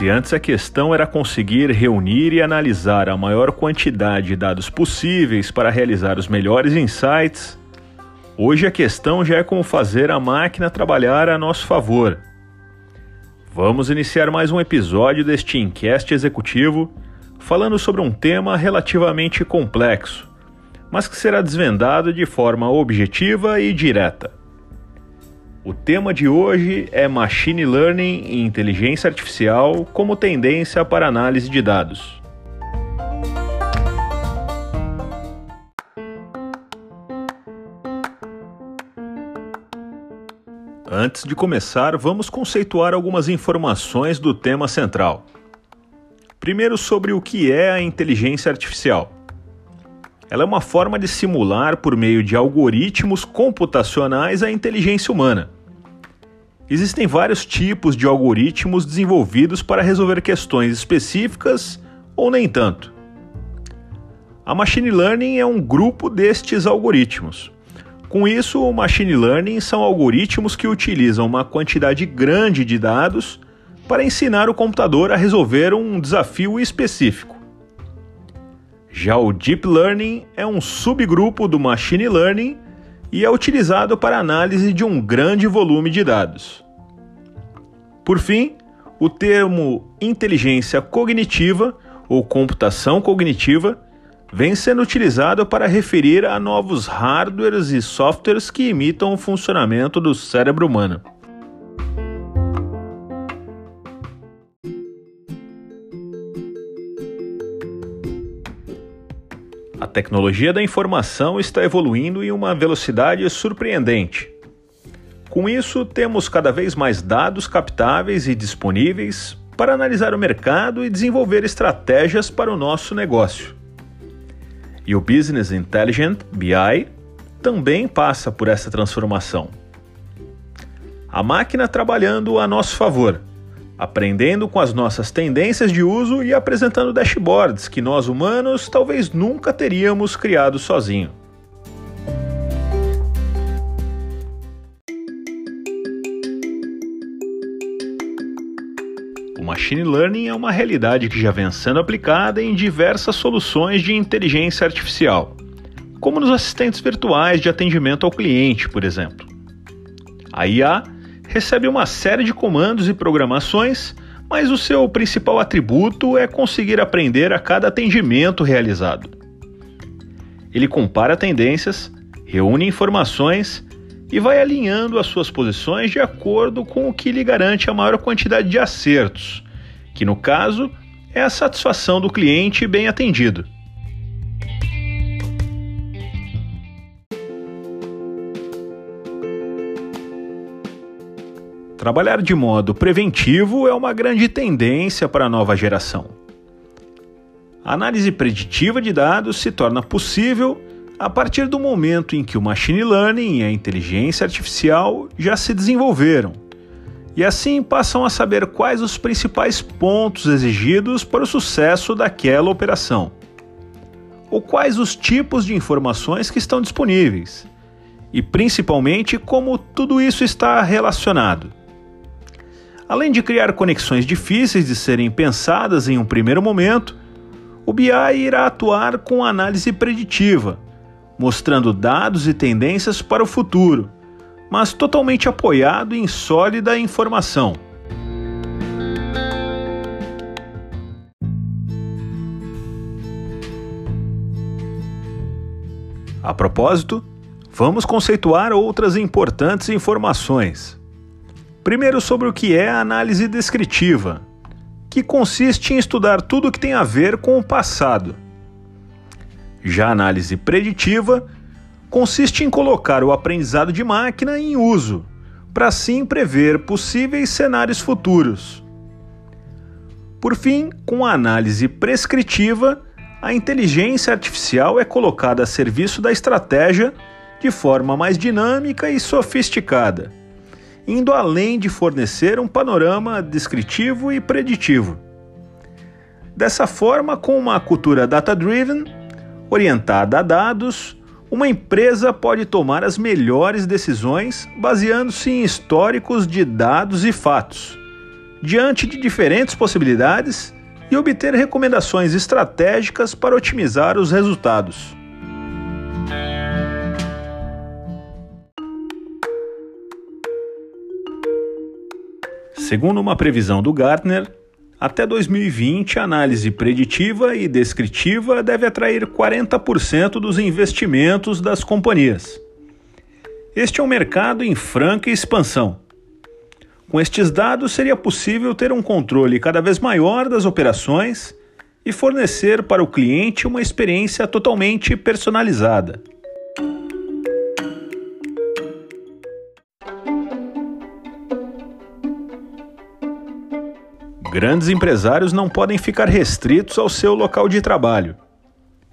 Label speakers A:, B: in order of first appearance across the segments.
A: Se antes a questão era conseguir reunir e analisar a maior quantidade de dados possíveis para realizar os melhores insights, hoje a questão já é como fazer a máquina trabalhar a nosso favor. Vamos iniciar mais um episódio deste Incast Executivo falando sobre um tema relativamente complexo, mas que será desvendado de forma objetiva e direta. O tema de hoje é Machine Learning e Inteligência Artificial como tendência para análise de dados. Antes de começar, vamos conceituar algumas informações do tema central. Primeiro, sobre o que é a inteligência artificial. Ela é uma forma de simular, por meio de algoritmos computacionais, a inteligência humana. Existem vários tipos de algoritmos desenvolvidos para resolver questões específicas ou nem tanto. A machine learning é um grupo destes algoritmos. Com isso, o machine learning são algoritmos que utilizam uma quantidade grande de dados para ensinar o computador a resolver um desafio específico. Já o Deep Learning é um subgrupo do Machine Learning e é utilizado para análise de um grande volume de dados. Por fim, o termo inteligência cognitiva ou computação cognitiva vem sendo utilizado para referir a novos hardwares e softwares que imitam o funcionamento do cérebro humano. A tecnologia da informação está evoluindo em uma velocidade surpreendente. Com isso, temos cada vez mais dados captáveis e disponíveis para analisar o mercado e desenvolver estratégias para o nosso negócio. E o Business Intelligent BI também passa por essa transformação. A máquina trabalhando a nosso favor aprendendo com as nossas tendências de uso e apresentando dashboards que nós humanos talvez nunca teríamos criado sozinho. O machine learning é uma realidade que já vem sendo aplicada em diversas soluções de inteligência artificial, como nos assistentes virtuais de atendimento ao cliente, por exemplo. A IA recebe uma série de comandos e programações, mas o seu principal atributo é conseguir aprender a cada atendimento realizado. Ele compara tendências, reúne informações e vai alinhando as suas posições de acordo com o que lhe garante a maior quantidade de acertos, que no caso é a satisfação do cliente bem atendido. Trabalhar de modo preventivo é uma grande tendência para a nova geração. A análise preditiva de dados se torna possível a partir do momento em que o machine learning e a inteligência artificial já se desenvolveram, e assim passam a saber quais os principais pontos exigidos para o sucesso daquela operação, ou quais os tipos de informações que estão disponíveis, e principalmente como tudo isso está relacionado. Além de criar conexões difíceis de serem pensadas em um primeiro momento, o BI irá atuar com análise preditiva, mostrando dados e tendências para o futuro, mas totalmente apoiado em sólida informação. A propósito, vamos conceituar outras importantes informações. Primeiro, sobre o que é a análise descritiva, que consiste em estudar tudo o que tem a ver com o passado. Já a análise preditiva consiste em colocar o aprendizado de máquina em uso, para assim prever possíveis cenários futuros. Por fim, com a análise prescritiva, a inteligência artificial é colocada a serviço da estratégia de forma mais dinâmica e sofisticada, indo além de fornecer um panorama descritivo e preditivo. Dessa forma, com uma cultura data-driven, orientada a dados, uma empresa pode tomar as melhores decisões baseando-se em históricos de dados e fatos, diante de diferentes possibilidades e obter recomendações estratégicas para otimizar os resultados. Segundo uma previsão do Gartner, até 2020 a análise preditiva e descritiva deve atrair 40% dos investimentos das companhias. Este é um mercado em franca expansão. Com estes dados, seria possível ter um controle cada vez maior das operações e fornecer para o cliente uma experiência totalmente personalizada. Grandes empresários não podem ficar restritos ao seu local de trabalho.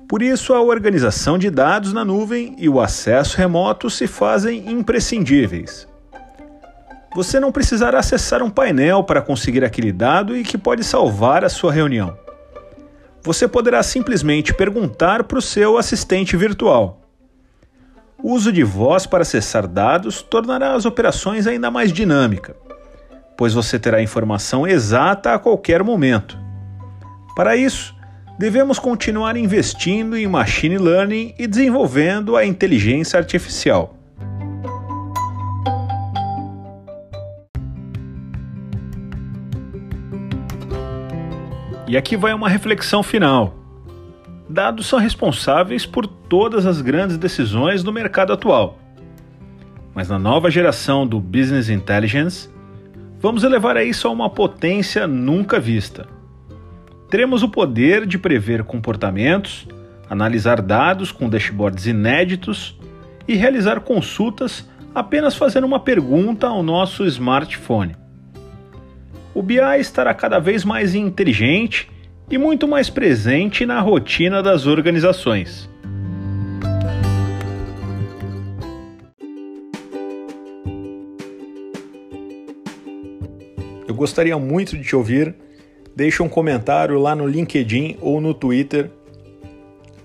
A: Por isso, a organização de dados na nuvem e o acesso remoto se fazem imprescindíveis. Você não precisará acessar um painel para conseguir aquele dado e que pode salvar a sua reunião. Você poderá simplesmente perguntar para o seu assistente virtual. O uso de voz para acessar dados tornará as operações ainda mais dinâmicas pois você terá informação exata a qualquer momento. Para isso, devemos continuar investindo em machine learning e desenvolvendo a inteligência artificial. E aqui vai uma reflexão final. Dados são responsáveis por todas as grandes decisões do mercado atual. Mas na nova geração do Business Intelligence, Vamos elevar isso a uma potência nunca vista. Teremos o poder de prever comportamentos, analisar dados com dashboards inéditos e realizar consultas apenas fazendo uma pergunta ao nosso smartphone. O BI estará cada vez mais inteligente e muito mais presente na rotina das organizações. Gostaria muito de te ouvir. Deixa um comentário lá no LinkedIn ou no Twitter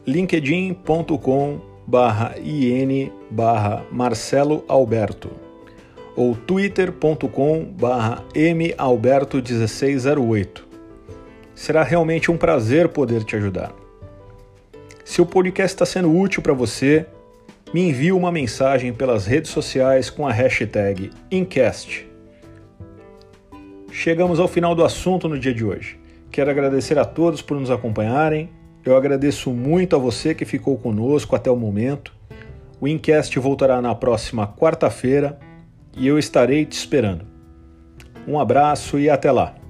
A: linkedin.com barra in barra Marcelo Alberto ou twitter.com barra malberto1608. Será realmente um prazer poder te ajudar. Se o podcast está sendo útil para você, me envie uma mensagem pelas redes sociais com a hashtag Incast Chegamos ao final do assunto no dia de hoje. Quero agradecer a todos por nos acompanharem. Eu agradeço muito a você que ficou conosco até o momento. O Incast voltará na próxima quarta-feira e eu estarei te esperando. Um abraço e até lá!